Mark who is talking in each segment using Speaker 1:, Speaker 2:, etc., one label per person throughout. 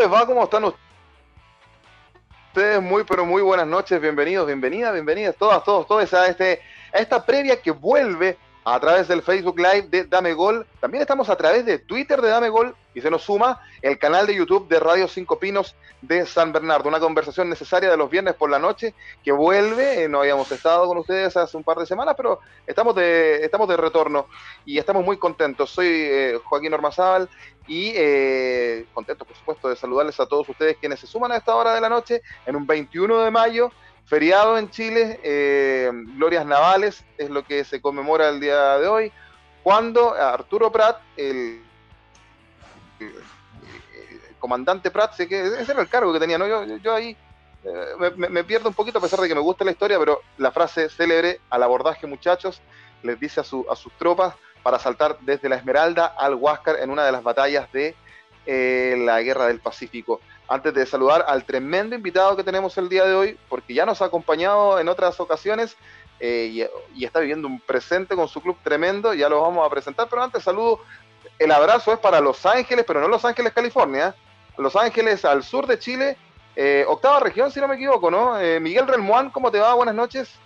Speaker 1: ¿Cómo les va? ¿Cómo están ustedes? Muy, pero muy buenas noches. Bienvenidos, bienvenidas, bienvenidas todas, todos, todos a, este, a esta previa que vuelve a través del Facebook Live de Dame Gol. También estamos a través de Twitter de Dame Gol y se nos suma el canal de YouTube de Radio Cinco Pinos de San Bernardo. Una conversación necesaria de los viernes por la noche que vuelve. Eh, no habíamos estado con ustedes hace un par de semanas, pero estamos de, estamos de retorno y estamos muy contentos. Soy eh, Joaquín Ormazábal y eh, contento, por supuesto, de saludarles a todos ustedes quienes se suman a esta hora de la noche en un 21 de mayo feriado en Chile, glorias navales es lo que se conmemora el día de hoy, cuando Arturo Prat, el, comandante Prat, sé que ese era el cargo que tenía, ¿no? Yo, ahí eh, me, pierdo un poquito a pesar de que me gusta la historia, pero la frase célebre al abordaje muchachos les dice a, su, a sus tropas para saltar desde la Esmeralda al Huáscar en una de las batallas de eh, la Guerra del Pacífico antes de saludar al tremendo invitado que tenemos el día de hoy, porque ya nos ha acompañado en otras ocasiones eh, y, está viviendo un presente con su club tremendo, ya lo vamos a presentar, pero antes saludo, el abrazo es para Los Ángeles, pero no Los Ángeles, California, Los Ángeles al sur de Chile, eh, octava región, si no me equivoco, ¿no? Eh, Miguel Relmuán, ¿cómo te va? Buenas noches.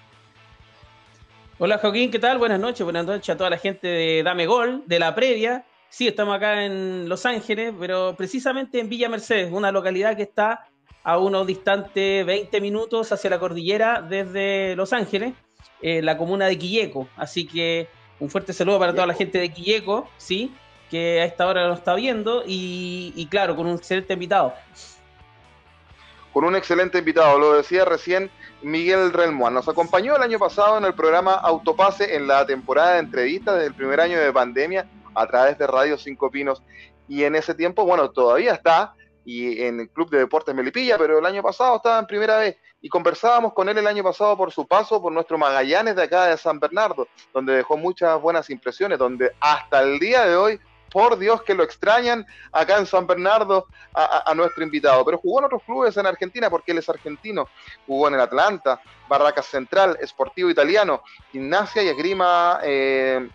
Speaker 2: Hola Joaquín, ¿qué tal? Buenas noches, buenas noches a toda la gente de Dame Gol, de la previa. Sí, estamos acá en Los Ángeles, pero precisamente en Villa Mercedes, una localidad que está a unos distantes 20 minutos hacia la cordillera desde Los Ángeles, eh, la comuna de Quilleco. Así que un fuerte saludo para toda la gente de Quilleco, sí, que a esta hora lo está viendo y, claro, con un excelente invitado.
Speaker 1: Con un excelente invitado, lo decía recién Miguel Relmuán. Nos acompañó el año pasado en el programa Autopase en la temporada de entrevistas desde el primer año de pandemia a través de Radio Cinco Pinos. Y en ese tiempo, bueno, todavía está y en el Club de Deportes Melipilla, pero el año pasado estaba en primera vez y conversábamos con él el año pasado por su paso por nuestro Magallanes de acá de San Bernardo, donde dejó muchas buenas impresiones, donde hasta el día de hoy, por Dios que lo extrañan acá en San Bernardo a, nuestro invitado, pero jugó en otros clubes en Argentina porque él es argentino, jugó en el Atlanta, Barracas Central, Esportivo Italiano, Gimnasia y Esgrima eh,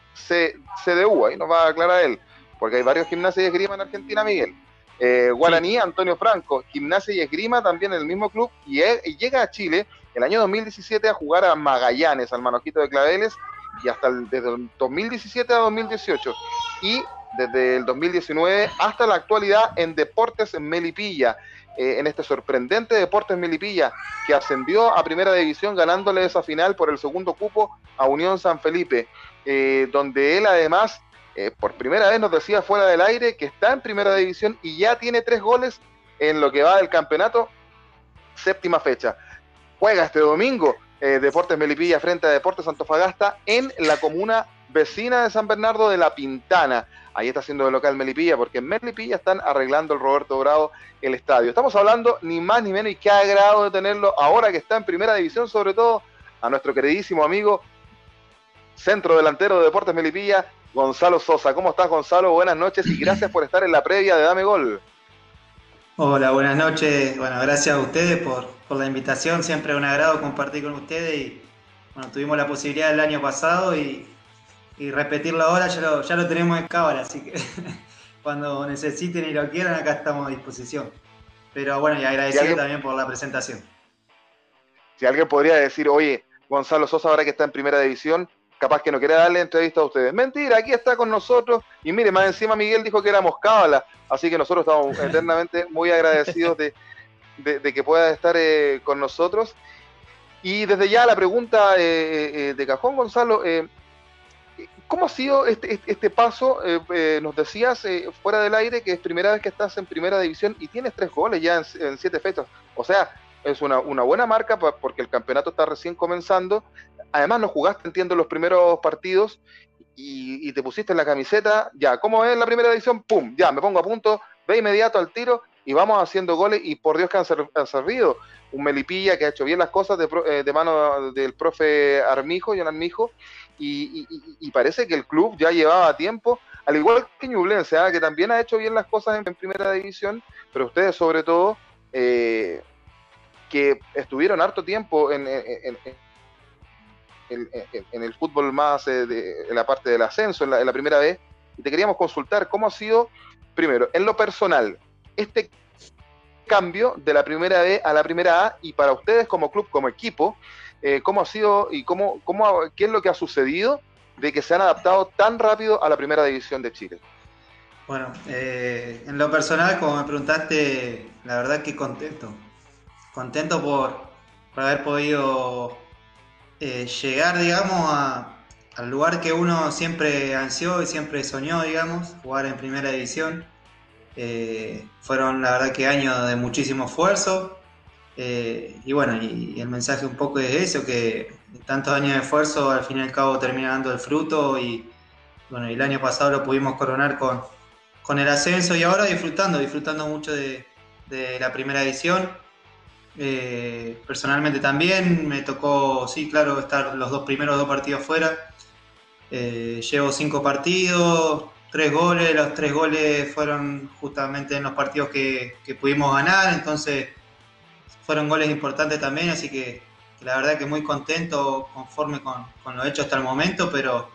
Speaker 1: CDU, ahí nos va a aclarar él, porque hay varios gimnasios y esgrima en Argentina, Miguel. Eh, Guaraní, Antonio Franco, gimnasia y esgrima también en el mismo club, y, llega a Chile el año 2017 a jugar a Magallanes, al Manojito de Claveles, y hasta el, desde el 2017 a 2018. Y desde el 2019 hasta la actualidad en Deportes Melipilla, eh, en este sorprendente Deportes Melipilla, que ascendió a Primera División ganándole esa final por el segundo cupo a Unión San Felipe. Eh, donde él además eh, por primera vez nos decía fuera del aire que está en primera división y ya tiene tres goles en lo que va del campeonato, séptima fecha. Juega este domingo Deportes Melipilla frente a Deportes Antofagasta en la comuna vecina de San Bernardo de La Pintana. Ahí está haciendo de local Melipilla, porque en Melipilla están arreglando el Roberto Bravo el estadio. Estamos hablando ni más ni menos y qué agrado de tenerlo ahora que está en primera división, sobre todo a nuestro queridísimo amigo centro delantero de Deportes Melipilla, Gonzalo Sosa. ¿Cómo estás, Gonzalo? Buenas noches y gracias por estar en la previa de Dame Gol.
Speaker 3: Hola, buenas noches. Bueno, gracias a ustedes por, la invitación. Siempre es un agrado compartir con ustedes. Y bueno, tuvimos la posibilidad el año pasado y, repetirlo ahora ya lo, ya lo tenemos en cámara. Así que cuando necesiten y lo quieran, acá estamos a disposición. Pero bueno, y agradecido también por la presentación.
Speaker 1: Si alguien podría decir, oye, Gonzalo Sosa ahora que está en primera división, capaz que no quiere darle entrevista a ustedes. Mentira, aquí está con nosotros. Y mire, más encima Miguel dijo que éramos cábala, así que nosotros estamos eternamente muy agradecidos de, que pueda estar eh, con nosotros. Y desde ya la pregunta eh, eh, de cajón, Gonzalo, ¿cómo ha sido este, este, este paso? nos decías fuera del aire que es primera vez que estás en primera división y tienes tres goles ya en, siete fechas. O sea, es una, buena marca porque el campeonato está recién comenzando. Además, no jugaste, entiendo, los primeros partidos y, te pusiste en la camiseta. Ya, ¿cómo es la primera edición? ¡Pum! Ya, me pongo a punto, ve inmediato al tiro y vamos haciendo goles. Y por Dios que han, servido. Un Melipilla que ha hecho bien las cosas de, eh, mano del profe Armijo, John Armijo. Y, parece que el club ya llevaba tiempo, al igual que Ñublense, ¿ah? que también ha hecho bien las cosas en, primera división, pero ustedes sobre todo eh, que estuvieron harto tiempo en, en, el fútbol más eh, de, en la parte del ascenso, en la, primera vez, y te queríamos consultar cómo ha sido, primero, en lo personal, este cambio de la primera B a la primera A y para ustedes como club, como equipo, eh, ¿cómo ha sido y cómo, cómo, qué es lo que ha sucedido de que se han adaptado tan rápido a la primera división de Chile?
Speaker 3: Bueno, eh, en lo personal, como me preguntaste, la verdad que contento. Contento por, haber podido eh, llegar, digamos, al lugar que uno siempre ansió y siempre soñó, digamos, jugar en primera división. Eh, fueron, la verdad, que años de muchísimo esfuerzo. y bueno, y, el mensaje un poco es eso, que tantos años de esfuerzo al fin y al cabo termina dando el fruto y bueno, el año pasado lo pudimos coronar con, con el ascenso y ahora disfrutando, disfrutando mucho de, la primera edición. Eh, personalmente también me tocó, sí, claro, estar los dos primeros dos partidos fuera. Eh, llevo cinco partidos, tres goles, los tres goles fueron justamente en los partidos que, pudimos ganar, entonces fueron goles importantes también, así que, la verdad que muy contento, conforme con, con lo hecho hasta el momento, pero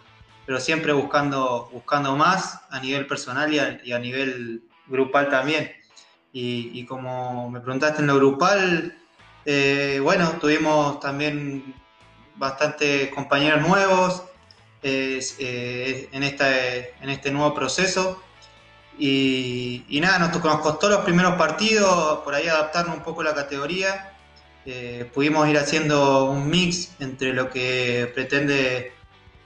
Speaker 3: pero siempre buscando, buscando más a nivel personal y a, nivel grupal también. Y, como me preguntaste en lo grupal, eh, bueno, tuvimos también bastantes compañeros nuevos eh, en, esta, en este nuevo proceso. Y, nada, nos, nos, costó los primeros partidos, por ahí adaptarnos un poco a la categoría. Eh, pudimos ir haciendo un mix entre lo que pretende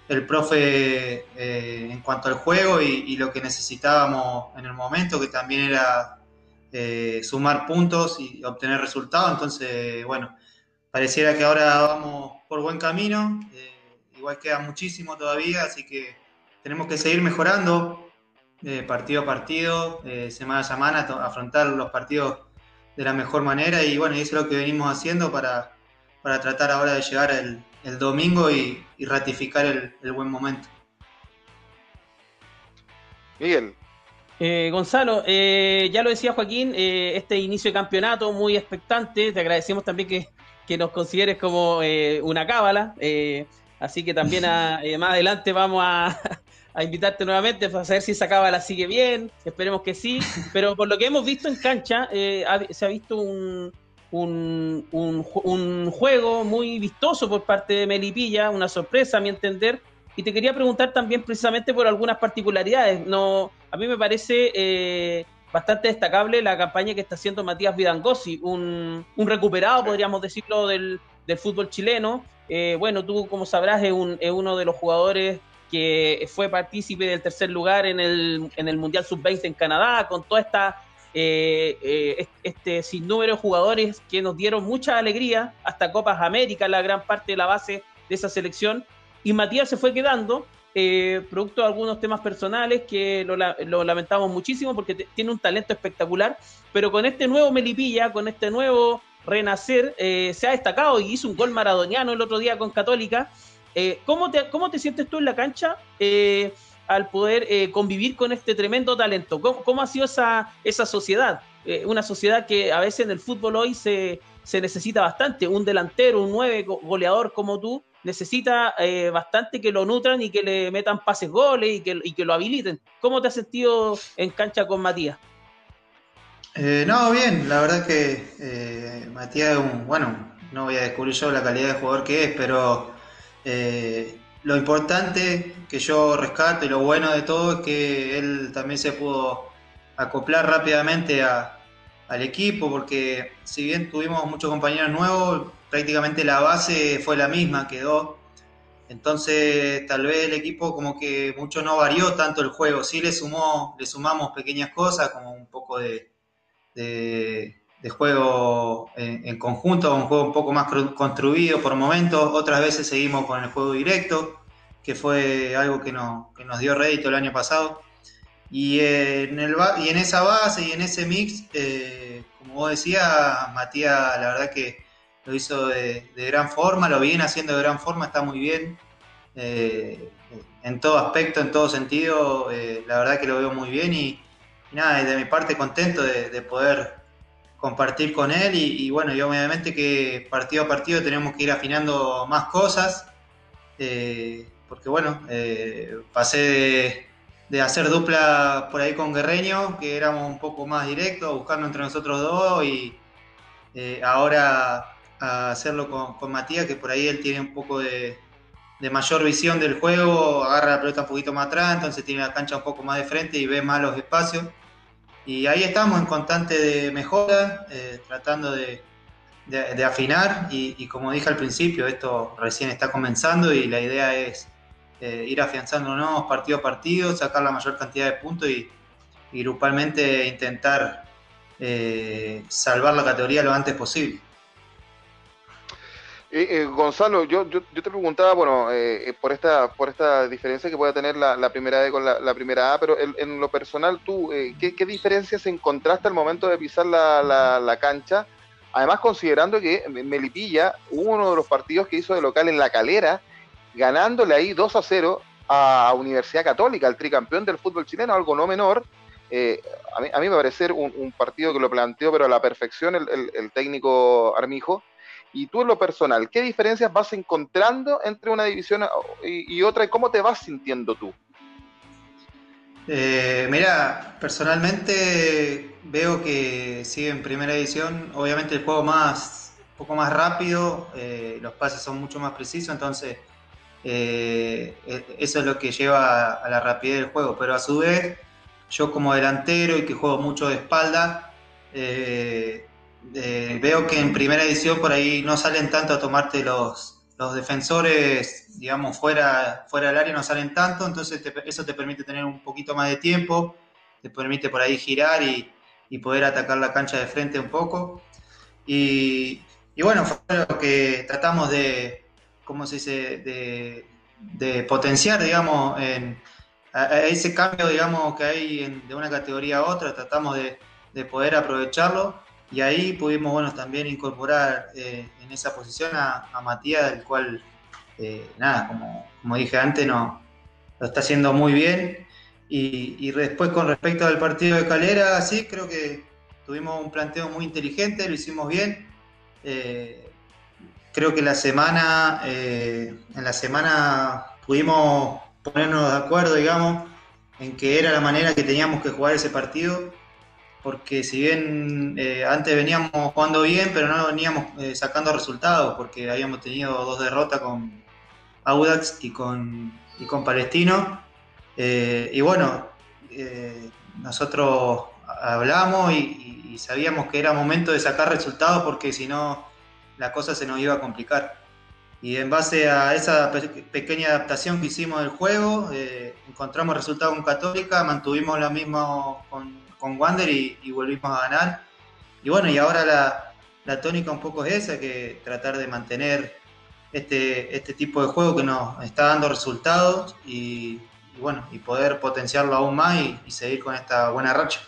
Speaker 3: el profe eh, en cuanto al juego y, lo que necesitábamos en el momento, que también era eh, sumar puntos y obtener resultados. Entonces, bueno, pareciera que ahora vamos por buen camino. Eh, igual queda muchísimo todavía, así que tenemos que seguir mejorando partido a partido, semana a semana, afrontar los partidos de la mejor manera y bueno, eso es lo que venimos haciendo para, para tratar ahora de llegar al, el domingo y, ratificar el, buen momento.
Speaker 1: Miguel.
Speaker 2: Eh, Gonzalo, eh, ya lo decía Joaquín, eh, este inicio de campeonato muy expectante, te agradecemos también que, nos consideres como una cábala, así que también más adelante vamos a, invitarte nuevamente para saber si esa cábala sigue bien, esperemos que sí, pero por lo que hemos visto en cancha, se ha visto un, un, un, juego muy vistoso por parte de Melipilla, una sorpresa a mi entender. Y te quería preguntar también precisamente por algunas particularidades. No, a mí me parece eh, bastante destacable la campaña que está haciendo Matías Vidangosi, un, un recuperado, podríamos decirlo, del, del fútbol chileno. Eh, bueno, tú, como sabrás, es, un, es uno de los jugadores que fue partícipe del tercer lugar en el, en el Mundial Sub-20 en Canadá, con toda esta eh, eh, este sinnúmero de jugadores que nos dieron mucha alegría, hasta Copas América, la gran parte de la base de esa selección. Y Matías se fue quedando, eh, producto de algunos temas personales que lo, lamentamos muchísimo porque tiene un talento espectacular, pero con este nuevo Melipilla, con este nuevo renacer, se ha destacado y hizo un gol maradoniano el otro día con Católica. ¿cómo, te, ¿Cómo te sientes tú en la cancha? al poder eh, convivir con este tremendo talento? ¿Cómo, ha sido esa, esa sociedad? Eh, una sociedad que a veces en el fútbol hoy se, necesita bastante. Un delantero, un nueve goleador como tú, necesita eh, bastante que lo nutran y que le metan pases goles y que, y que lo habiliten. ¿Cómo te has sentido en cancha con Matías?
Speaker 3: No, bien, la verdad que Matías es un, bueno, no voy a descubrir yo la calidad de jugador que es, pero lo importante que yo rescato y lo bueno de todo es que él también se pudo acoplar rápidamente al equipo, porque si bien tuvimos muchos compañeros nuevos, prácticamente la base fue la misma, quedó. Entonces, tal vez el equipo como que mucho no varió tanto el juego. Sí le sumó, le sumamos pequeñas cosas, como un poco de, de juego en, conjunto, un juego un poco más construido por momentos, otras veces seguimos con el juego directo, que fue algo que, no, que nos dio rédito el año pasado. Y en, el, y en esa base y en ese mix, eh, como vos decías, Matías, la verdad que lo hizo de, gran forma, lo viene haciendo de gran forma, está muy bien. Eh, en todo aspecto, en todo sentido, eh, la verdad que lo veo muy bien y, nada, de mi parte contento de poder compartir con él y, bueno, y obviamente que partido a partido tenemos que ir afinando más cosas, eh, porque bueno, eh, pasé de hacer dupla por ahí con Guerreño, que éramos un poco más directos, buscando entre nosotros dos y eh, ahora a hacerlo con, Matías, que por ahí él tiene un poco de, mayor visión del juego, agarra la pelota un poquito más atrás, entonces tiene la cancha un poco más de frente y ve más los espacios. Y ahí estamos en constante de mejora, eh, tratando de, afinar y, como dije al principio, esto recién está comenzando y la idea es eh, ir afianzándonos partido a partido, sacar la mayor cantidad de puntos y, grupalmente intentar eh, salvar la categoría lo antes posible.
Speaker 1: Eh, Gonzalo, yo, yo, te preguntaba, bueno, por esta por esta diferencia que pueda tener la, primera D con la, primera A, pero en, lo personal, tú, ¿qué, ¿qué, diferencias encontraste al momento de pisar la, cancha? Además, considerando que Melipilla, uno de los partidos que hizo de local en la calera, ganándole ahí 2 a 0 a Universidad Católica, el tricampeón del fútbol chileno, algo no menor. Eh, a, mí, a, mí, me parece un, partido que lo planteó, pero a la perfección el, técnico Armijo. Y tú en lo personal, ¿qué diferencias vas encontrando entre una división y, otra y cómo te vas sintiendo tú?
Speaker 3: Eh, mira, personalmente veo que sigue en primera división, obviamente el juego más, un poco más rápido, eh, los pases son mucho más precisos, entonces eh, e, eso es lo que lleva a la rapidez del juego, pero a su vez, yo como delantero y que juego mucho de espalda, eh, eh, veo que en primera edición por ahí no salen tanto a tomarte los, los defensores, digamos, fuera, fuera del área, no salen tanto, entonces eso te permite tener un poquito más de tiempo, te permite por ahí girar y, poder atacar la cancha de frente un poco. Y, y bueno, fue lo que tratamos de, ¿cómo se dice?, de, potenciar, digamos, ese cambio, digamos, que hay de una categoría a otra, tratamos de, poder aprovecharlo y ahí pudimos, bueno, también incorporar eh, en esa posición a, Matías, del cual, eh, nada, como, dije antes, no, lo está haciendo muy bien. Y, después con respecto al partido de Calera, sí, creo que tuvimos un planteo muy inteligente, lo hicimos bien. Eh, creo que la semana, eh, en la semana pudimos ponernos de acuerdo, digamos, en que era la manera que teníamos que jugar ese partido, porque si bien eh, antes veníamos jugando bien, pero no veníamos eh, sacando resultados, porque habíamos tenido dos derrotas con Audax y con, y con Palestino. y bueno, nosotros hablamos y sabíamos que era momento de sacar resultados, porque si no la cosa se nos iba a complicar. Y en base a esa pequeña adaptación que hicimos del juego, eh, encontramos resultados con Católica, mantuvimos lo mismo con, con Wander y, volvimos a ganar. Y bueno, y ahora la, la, tónica un poco es esa, que tratar de mantener este, este tipo de juego que nos está dando resultados y, bueno, y poder potenciarlo aún más y seguir con esta buena racha.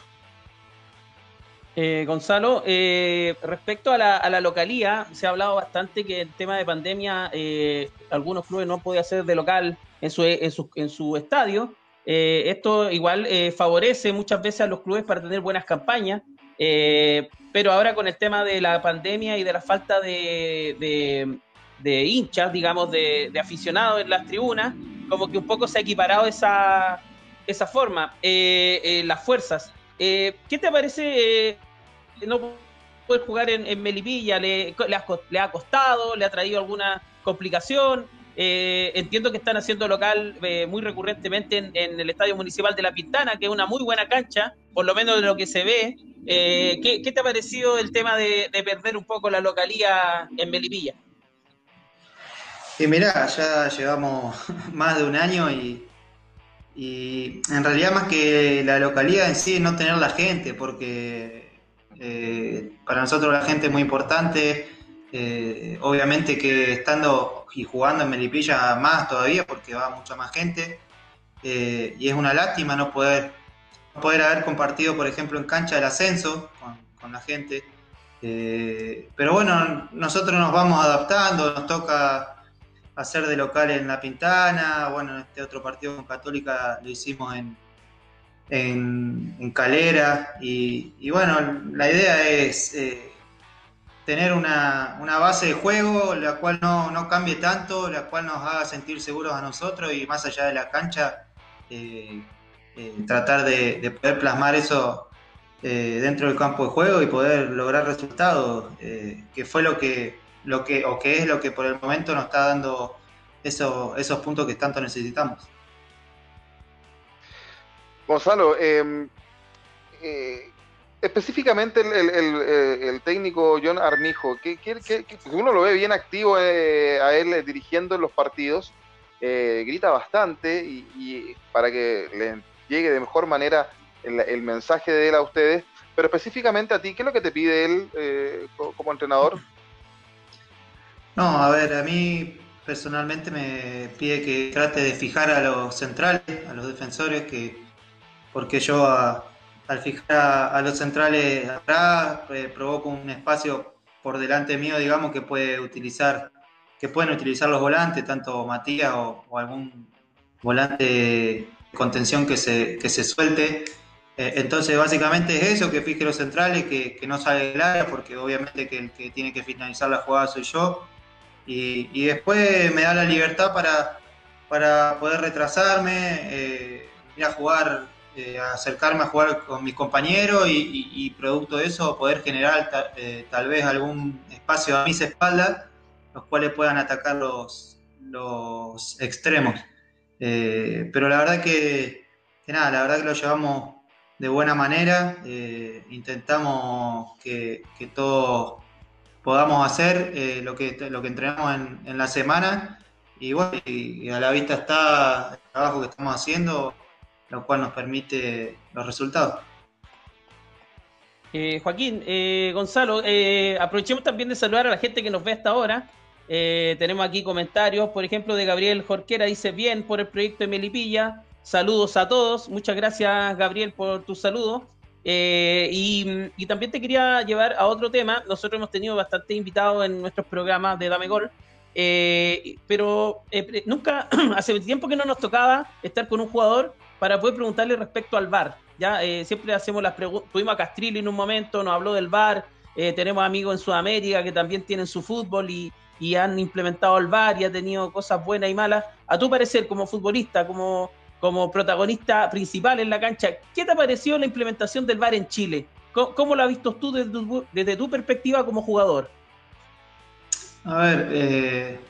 Speaker 2: Eh, Gonzalo, eh, respecto a la, localía, se ha hablado bastante que el tema de pandemia, eh, algunos clubes no pueden hacer de local en su, en su, estadio. Esto igual favorece muchas veces a los clubes para tener buenas campañas, pero ahora con el tema de la pandemia y de la falta de, hinchas, digamos, de, aficionados en las tribunas, como que un poco se ha equiparado esa, esa forma, las fuerzas. Eh, ¿Qué te parece eh, no poder jugar en, Melipilla? ¿Le, ha, costado? ¿Le ha traído alguna complicación? Eh, entiendo que están haciendo local muy recurrentemente en, el Estadio Municipal de La Pintana, que es una muy buena cancha, por lo menos de lo que se ve. ¿qué, te ha parecido el tema de, perder un poco la localía en Melipilla?
Speaker 3: Sí, mirá, ya llevamos más de un año y y en realidad más que la localidad en sí, no tener la gente, porque eh, para nosotros la gente es muy importante. Eh, obviamente que estando y jugando en Melipilla más todavía, porque va mucha más gente. Eh, y es una lástima no poder, poder haber compartido, por ejemplo, en cancha el ascenso con, la gente. pero bueno, nosotros nos vamos adaptando, nos toca hacer de local en La Pintana, bueno, este otro partido con Católica lo hicimos en, en, Calera, y, bueno, la idea es eh, tener una, base de juego la cual no, cambie tanto, la cual nos haga sentir seguros a nosotros y más allá de la cancha, eh, tratar de, poder plasmar eso dentro del campo de juego y poder lograr resultados, que fue lo que, lo que, o que es lo que por el momento nos está dando esos puntos que tanto necesitamos.
Speaker 1: Gonzalo, em, eh, específicamente el, técnico John Armijo, que, uno lo ve bien activo eh, a él dirigiendo los partidos, eh, grita bastante y, para que le llegue de mejor manera el, mensaje de él a ustedes, pero específicamente a ti, ¿qué es lo que te pide él como entrenador?
Speaker 3: No, a ver, a mí personalmente me pide que trate de fijar a los centrales, a los defensores, que porque yo al fijar a, los centrales atrás eh, provoco un espacio por delante mío, digamos, que puede utilizar, que pueden utilizar los volantes, tanto Matías o, algún volante de contención que se, que se suelte. Eh, entonces, básicamente es eso, que fije los centrales, que, no sale del área, porque obviamente que el que tiene que finalizar la jugada soy yo. Y, después me da la libertad para, para poder retrasarme, eh, ir a jugar eh, acercarme a jugar con mis compañeros y, producto de eso poder generar eh, tal vez algún espacio a mis espaldas, los cuales puedan atacar los, los extremos. Eh, pero la verdad que, nada, la verdad que lo llevamos de buena manera, intentamos que, todos podamos hacer lo, que, lo que entrenamos en, la semana y bueno, y a la vista está el trabajo que estamos haciendo lo cual nos permite los resultados.
Speaker 2: Eh, Joaquín, eh, Gonzalo, eh, aprovechemos también de saludar a la gente que nos ve hasta ahora. tenemos aquí comentarios, por ejemplo, de Gabriel Jorquera, dice bien por el proyecto de Melipilla. Saludos a todos. Muchas gracias, Gabriel, por tu saludo. Y, y, también te quería llevar a otro tema. Nosotros hemos tenido bastante invitados en nuestros programas de Dame Gol. pero nunca, hace tiempo que no nos tocaba estar con un jugador para poder preguntarle respecto al VAR. Ya eh, siempre hacemos las preguntas. Tuvimos a Castrilli en un momento, nos habló del VAR. Eh, tenemos amigos en Sudamérica que también tienen su fútbol y, han implementado el VAR y ha tenido cosas buenas y malas. A tu parecer, como futbolista, como, como protagonista principal en la cancha, ¿qué te ha parecido la implementación del VAR en Chile? ¿Cómo, lo has visto tú desde tu, perspectiva como jugador?
Speaker 3: A ver, eh,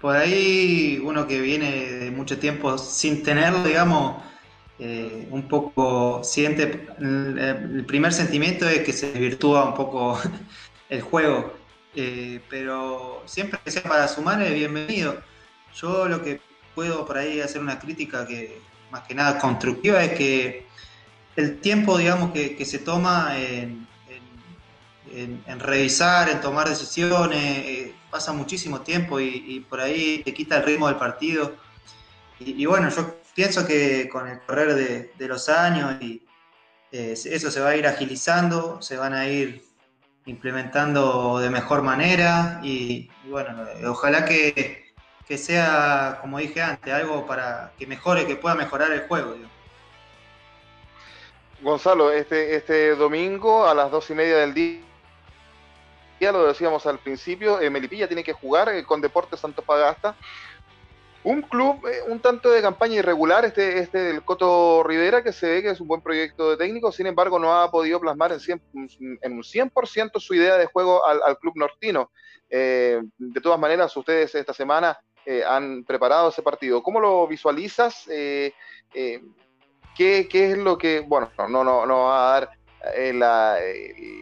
Speaker 3: por ahí uno que viene de mucho tiempo sin tenerlo, digamos, eh, un poco siente, el, primer sentimiento es que se desvirtúa un poco el juego, eh, pero siempre que sea para sumar es bienvenido. Yo lo que puedo por ahí hacer una crítica que más que nada constructiva es que el tiempo, digamos, que, se toma en, revisar, en tomar decisiones, eh, pasa muchísimo tiempo y, por ahí te quita el ritmo del partido. Y, bueno, yo pienso que con el correr de, los años y eh, eso se va a ir agilizando, se van a ir implementando de mejor manera y, bueno, ojalá que, sea, como dije antes, algo para que mejore, que pueda mejorar el juego.
Speaker 1: Gonzalo, este, este domingo a las dos y media del día, ya lo decíamos al principio, eh, Melipilla tiene que jugar eh, con Deportes Santos Pagasta un club eh, un tanto de campaña irregular, este, este del Coto Rivera, que se ve que es un buen proyecto de técnico, sin embargo no ha podido plasmar en, en un 100% su idea de juego al, club nortino. Eh, de todas maneras, ustedes esta semana eh, han preparado ese partido. ¿Cómo lo visualizas? ¿qué, es lo que, bueno, no, no, no va a dar la,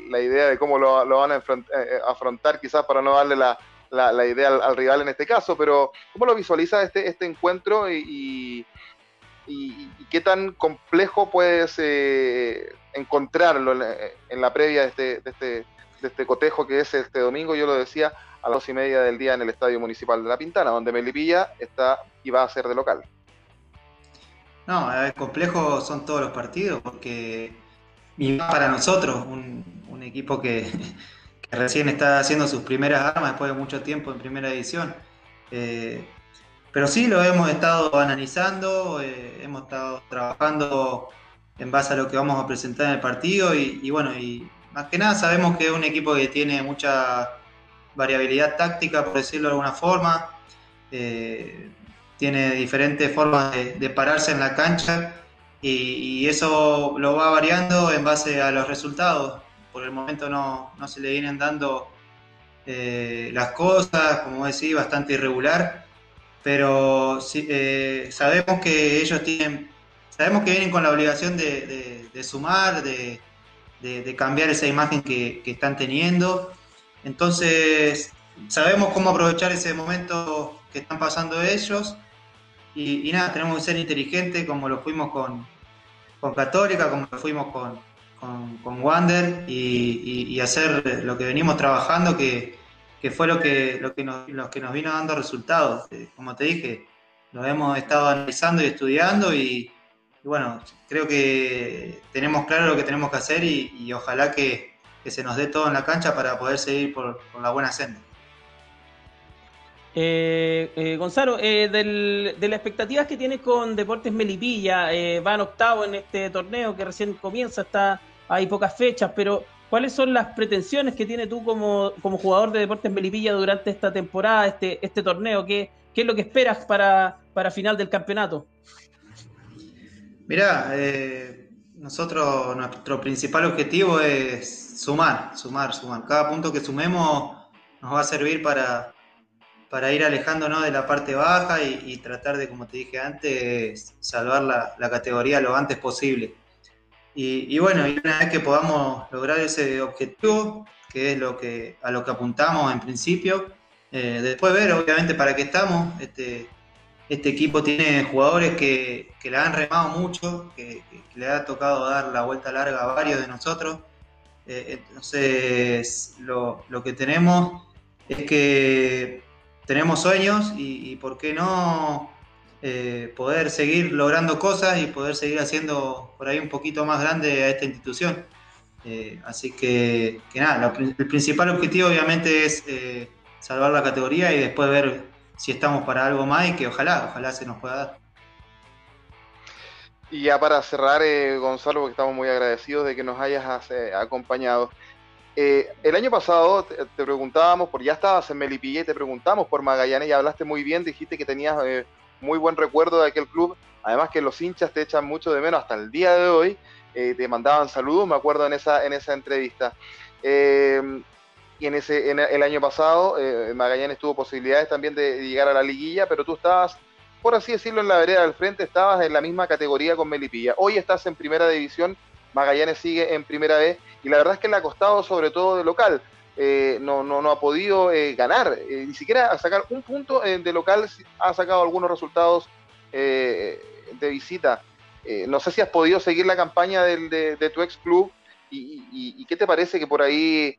Speaker 1: la, idea de cómo lo, lo van a afrontar, quizás para no darle la la, idea al, rival en este caso, pero ¿cómo lo visualiza este, este encuentro y, y, qué tan complejo puedes eh, encontrarlo en, la previa de este, de, este, de este cotejo que es este domingo? Yo lo decía a las dos y media del día en el Estadio Municipal de La Pintana, donde Melipilla está y va a ser de local.
Speaker 3: No, complejo son todos los partidos, porque para nosotros, un equipo que, recién está haciendo sus primeras armas después de mucho tiempo en primera edición. Eh, pero sí lo hemos estado analizando, eh, hemos estado trabajando en base a lo que vamos a presentar en el partido y, bueno, y más que nada sabemos que es un equipo que tiene mucha variabilidad táctica, por decirlo de alguna forma, eh, tiene diferentes formas de, pararse en la cancha y, eso lo va variando en base a los resultados. Por el momento no, se le vienen dando eh, las cosas, como decía, bastante irregular, pero eh, sabemos que ellos tienen, sabemos que vienen con la obligación de, sumar, de, cambiar esa imagen que, están teniendo. Entonces, sabemos cómo aprovechar ese momento que están pasando ellos. Y, nada, tenemos que ser inteligentes como lo fuimos con, con Católica, como fuimos con, con, Wander y, hacer lo que venimos trabajando, que, fue lo que, lo, que nos, vino dando resultados. Eh, como te dije, lo hemos estado analizando y estudiando y, bueno, creo que tenemos claro lo que tenemos que hacer y, ojalá que, se nos dé todo en la cancha para poder seguir por la buena senda.
Speaker 2: Eh, eh, Gonzalo, eh, de las expectativas que tienes con Deportes Melipilla, van octavo en este torneo que recién comienza, está hay pocas fechas, pero ¿cuáles son las pretensiones que tienes tú como, jugador de Deportes Melipilla durante esta temporada, este, este torneo? ¿Qué, ¿Qué es lo que esperas para, para final del campeonato?
Speaker 3: Mirá, nosotros, nuestro principal objetivo es sumar, sumar, sumar. Cada punto que sumemos nos va a servir para, para ir alejándonos de la parte baja y, tratar de, como te dije antes, salvar la, categoría lo antes posible. Y, bueno, y una vez que podamos lograr ese objetivo, que es lo que, a lo que apuntamos en principio, eh, después ver obviamente para qué estamos. Este, este equipo tiene jugadores que, que la han remado mucho, que, le ha tocado dar la vuelta larga a varios de nosotros. Eh, entonces, lo, lo que tenemos es que tenemos sueños y, por qué no eh, poder seguir logrando cosas y poder seguir haciendo por ahí un poquito más grande a esta institución. Eh, así que, nada, el principal objetivo obviamente es eh, salvar la categoría y después ver si estamos para algo más y que ojalá, ojalá se nos pueda dar.
Speaker 1: Y ya para cerrar, Gonzalo, porque estamos muy agradecidos de que nos hayas acompañado. Eh, el año pasado te, preguntábamos, por ya estabas en Melipilla te preguntamos por Magallanes y hablaste muy bien, dijiste que tenías eh, muy buen recuerdo de aquel club, además que los hinchas te echan mucho de menos hasta el día de hoy, eh, te mandaban saludos, me acuerdo en esa, en esa entrevista. y en, ese, en el año pasado Magallanes tuvo posibilidades también de llegar a la liguilla, pero tú estabas, por así decirlo, en la vereda del frente, estabas en la misma categoría con Melipilla. Hoy estás en primera división Magallanes sigue en primera vez y la verdad es que le ha costado sobre todo de local. Eh, no, no, no, ha podido eh, ganar, eh, ni siquiera sacar un punto de local, ha sacado algunos resultados de visita. no sé si has podido seguir la campaña de, tu ex club y, qué te parece que por ahí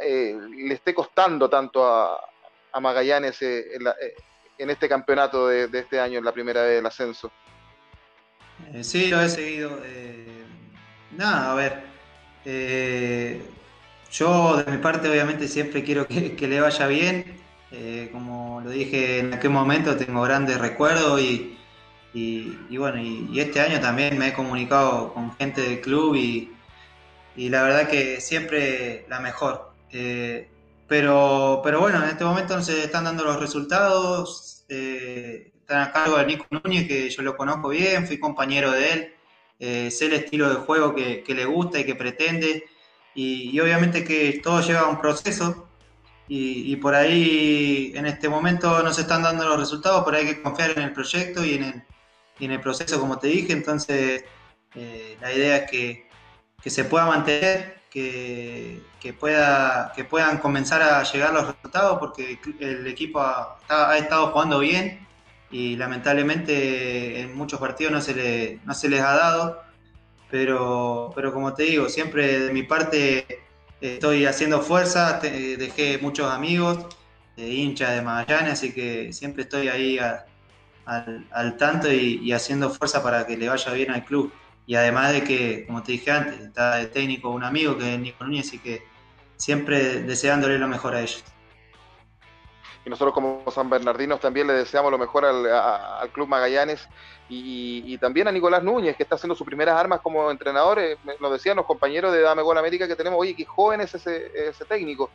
Speaker 1: le esté costando tanto a, Magallanes en, este campeonato de, de, este año, en la primera vez del ascenso.
Speaker 3: sí, lo he seguido Nada, a ver. Eh, yo de mi parte obviamente siempre quiero que, le vaya bien. Eh, como lo dije en aquel momento, tengo grandes recuerdos y, bueno, y, este año también me he comunicado con gente del club y, la verdad que siempre la mejor. Eh, pero, pero bueno, en este momento no se están dando los resultados. están a cargo de Nico Núñez, que yo lo conozco bien, fui compañero de él. Eh, sé el estilo de juego que, le gusta y que pretende. Y, obviamente que todo lleva un proceso y, por ahí en este momento no se están dando los resultados, pero hay que confiar en el proyecto y en el, en el proceso, como te dije. Entonces, eh, la idea es que, se pueda mantener, que, pueda, que puedan comenzar a llegar los resultados, porque el equipo ha estado jugando bien y lamentablemente en muchos partidos no se, le, no se les ha dado, pero, pero como te digo, siempre de mi parte estoy haciendo fuerza, dejé muchos amigos, de hinchas de Magallanes, así que siempre estoy ahí al, tanto y, haciendo fuerza para que le vaya bien al club. Y además de que, como te dije antes, está de técnico un amigo que es Nico así que siempre deseándole lo mejor a ellos
Speaker 1: y nosotros como San Bernardinos también le deseamos lo mejor al, Club Magallanes y, también a Nicolás Núñez, que está haciendo sus primeras armas como entrenador. Eh, nos decían los compañeros de Dame Gol América que tenemos, oye, qué joven es ese, técnico.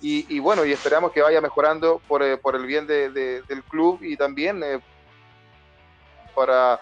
Speaker 1: Y, bueno, y esperamos que vaya mejorando por, eh, el bien del club y también eh, para,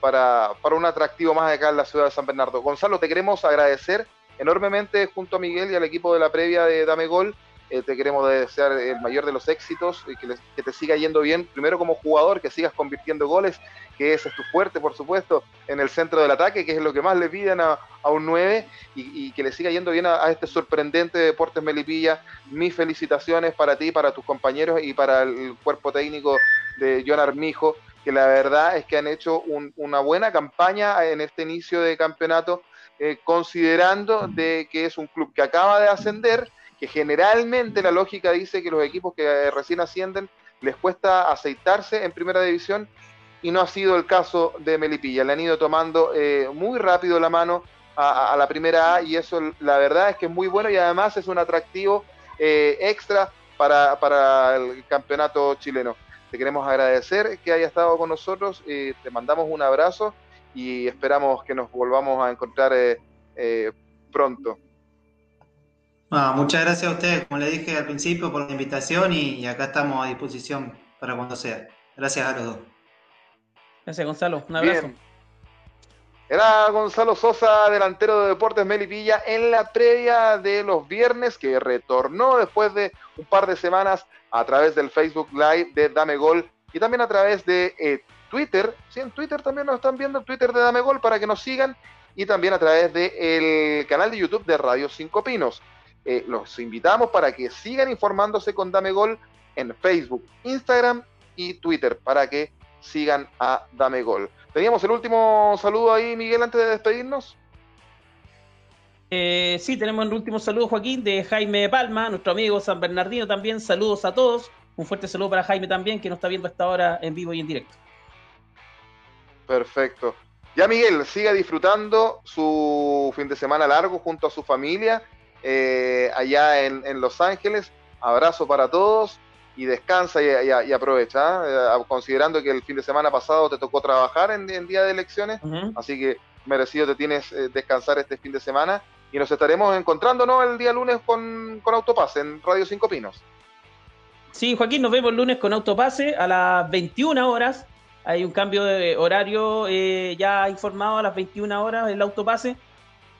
Speaker 1: para, para un atractivo más acá en la ciudad de San Bernardo. Gonzalo, te queremos agradecer enormemente junto a Miguel y al equipo de la previa de Dame Gol. Eh, te queremos desear el mayor de los éxitos y que, que, te siga yendo bien, primero como jugador, que sigas convirtiendo goles, que ese es tu fuerte, por supuesto, en el centro del ataque, que es lo que más le piden a, un 9, y, que le siga yendo bien a, a, este sorprendente Deportes Melipilla. Mis felicitaciones para ti, para tus compañeros y para el cuerpo técnico de John Armijo, que la verdad es que han hecho un, una buena campaña en este inicio de campeonato eh, considerando de que es un club que acaba de ascender, que generalmente la lógica dice que los equipos que eh, recién ascienden les cuesta aceitarse en primera división y no ha sido el caso de Melipilla. Le han ido tomando eh, muy rápido la mano a, la primera A y eso la verdad es que es muy bueno y además es un atractivo eh, extra para, para, el campeonato chileno. Te queremos agradecer que haya estado con nosotros, eh, te mandamos un abrazo y esperamos que nos volvamos a encontrar eh, eh, pronto.
Speaker 3: Ah, muchas gracias a ustedes, como le dije al principio, por la invitación y, y, acá estamos a disposición para cuando sea. Gracias a los dos.
Speaker 2: Gracias, Gonzalo. Un abrazo. Bien.
Speaker 1: Era Gonzalo Sosa, delantero de Deportes Melipilla, en la previa de los viernes, que retornó después de un par de semanas a través del Facebook Live de Dame Gol y también a través de eh, Twitter, sí, en Twitter también nos están viendo, el Twitter de Dame Gol para que nos sigan y también a través del de canal de YouTube de Radio Cinco Pinos. Eh, los invitamos para que sigan informándose con Dame Gol en Facebook, Instagram y Twitter para que sigan a Dame Gol. ¿Teníamos el último saludo ahí, Miguel, antes de despedirnos?
Speaker 2: Eh, sí, tenemos el último saludo, Joaquín, de Jaime Palma, nuestro amigo San Bernardino también. Saludos a todos. Un fuerte saludo para Jaime también, que nos está viendo hasta ahora en vivo y en directo.
Speaker 1: Perfecto. Ya Miguel, siga disfrutando su fin de semana largo junto a su familia eh, allá en, en, Los Ángeles. Abrazo para todos y descansa y, y, y aprovecha, ¿eh? considerando que el fin de semana pasado te tocó trabajar en, en día de elecciones, uh -huh. así que merecido te tienes eh, descansar este fin de semana y nos estaremos encontrando ¿no? el día lunes con, con Autopase en Radio Cinco Pinos.
Speaker 2: Sí, Joaquín, nos vemos el lunes con Autopase a las 21 horas hay un cambio de horario eh, ya informado a las 21 horas el autopase.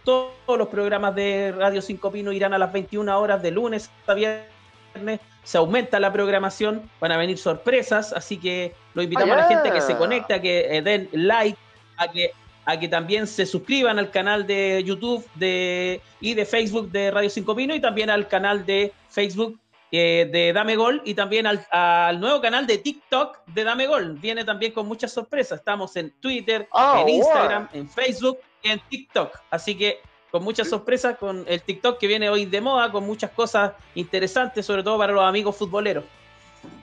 Speaker 2: Todos los programas de Radio 5 Pino irán a las 21 horas de lunes a viernes. Se aumenta la programación, van a venir sorpresas, así que lo invitamos ah, yeah. a la gente a que se conecte, a que eh, den like, a que, a que también se suscriban al canal de YouTube de, y de Facebook de Radio 5 Pino y también al canal de Facebook eh, de Dame Gol y también al, al, nuevo canal de TikTok de Dame Gol. Viene también con muchas sorpresas. Estamos en Twitter, oh, en Instagram, wow. en Facebook y en TikTok. Así que con muchas sorpresas con el TikTok que viene hoy de moda, con muchas cosas interesantes, sobre todo para los amigos futboleros.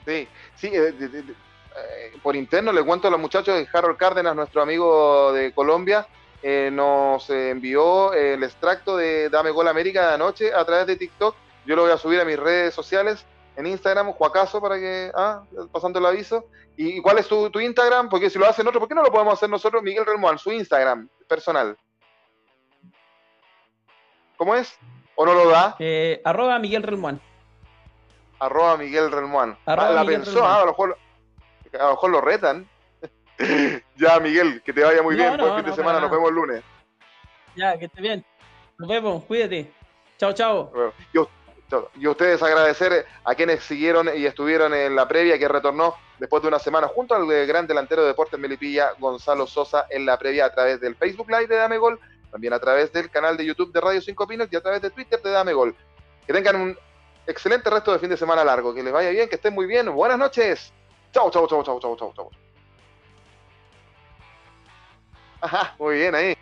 Speaker 1: Sí, sí, eh, de, de, de, eh, por interno le cuento a los muchachos de Harold Cárdenas, nuestro amigo de Colombia, eh, nos envió el extracto de Dame Gol América de anoche a través de TikTok yo lo voy a subir a mis redes sociales, en Instagram, Juacaso, para que, ah, pasando el aviso. ¿Y cuál es tu, tu, Instagram? Porque si lo hacen otros, ¿por qué no lo podemos hacer nosotros? Miguel Relmuán, su Instagram personal. ¿Cómo es? ¿O no lo da?
Speaker 2: Eh, arroba Miguel Relmuán.
Speaker 1: Arroba Miguel Relmuán. Arroba ah, la Miguel pensó, ah, a, lo mejor, a lo mejor lo retan. ya, Miguel, que te vaya muy no, bien. No, Buen fin no, de semana, nos vemos el lunes.
Speaker 2: Ya, que esté bien. Nos vemos, cuídate. Chao, chao.
Speaker 1: Yo, y ustedes agradecer a quienes siguieron y estuvieron en la previa que retornó después de una semana junto al gran delantero de Deportes Melipilla, Gonzalo Sosa, en la previa a través del Facebook Live de Dame Gol, también a través del canal de YouTube de Radio 5 Pinos y a través de Twitter de Dame Gol. Que tengan un excelente resto de fin de semana largo, que les vaya bien, que estén muy bien. Buenas noches. Chau, chau, chau, chau, chau, chau, chau. Ajá, muy bien ahí.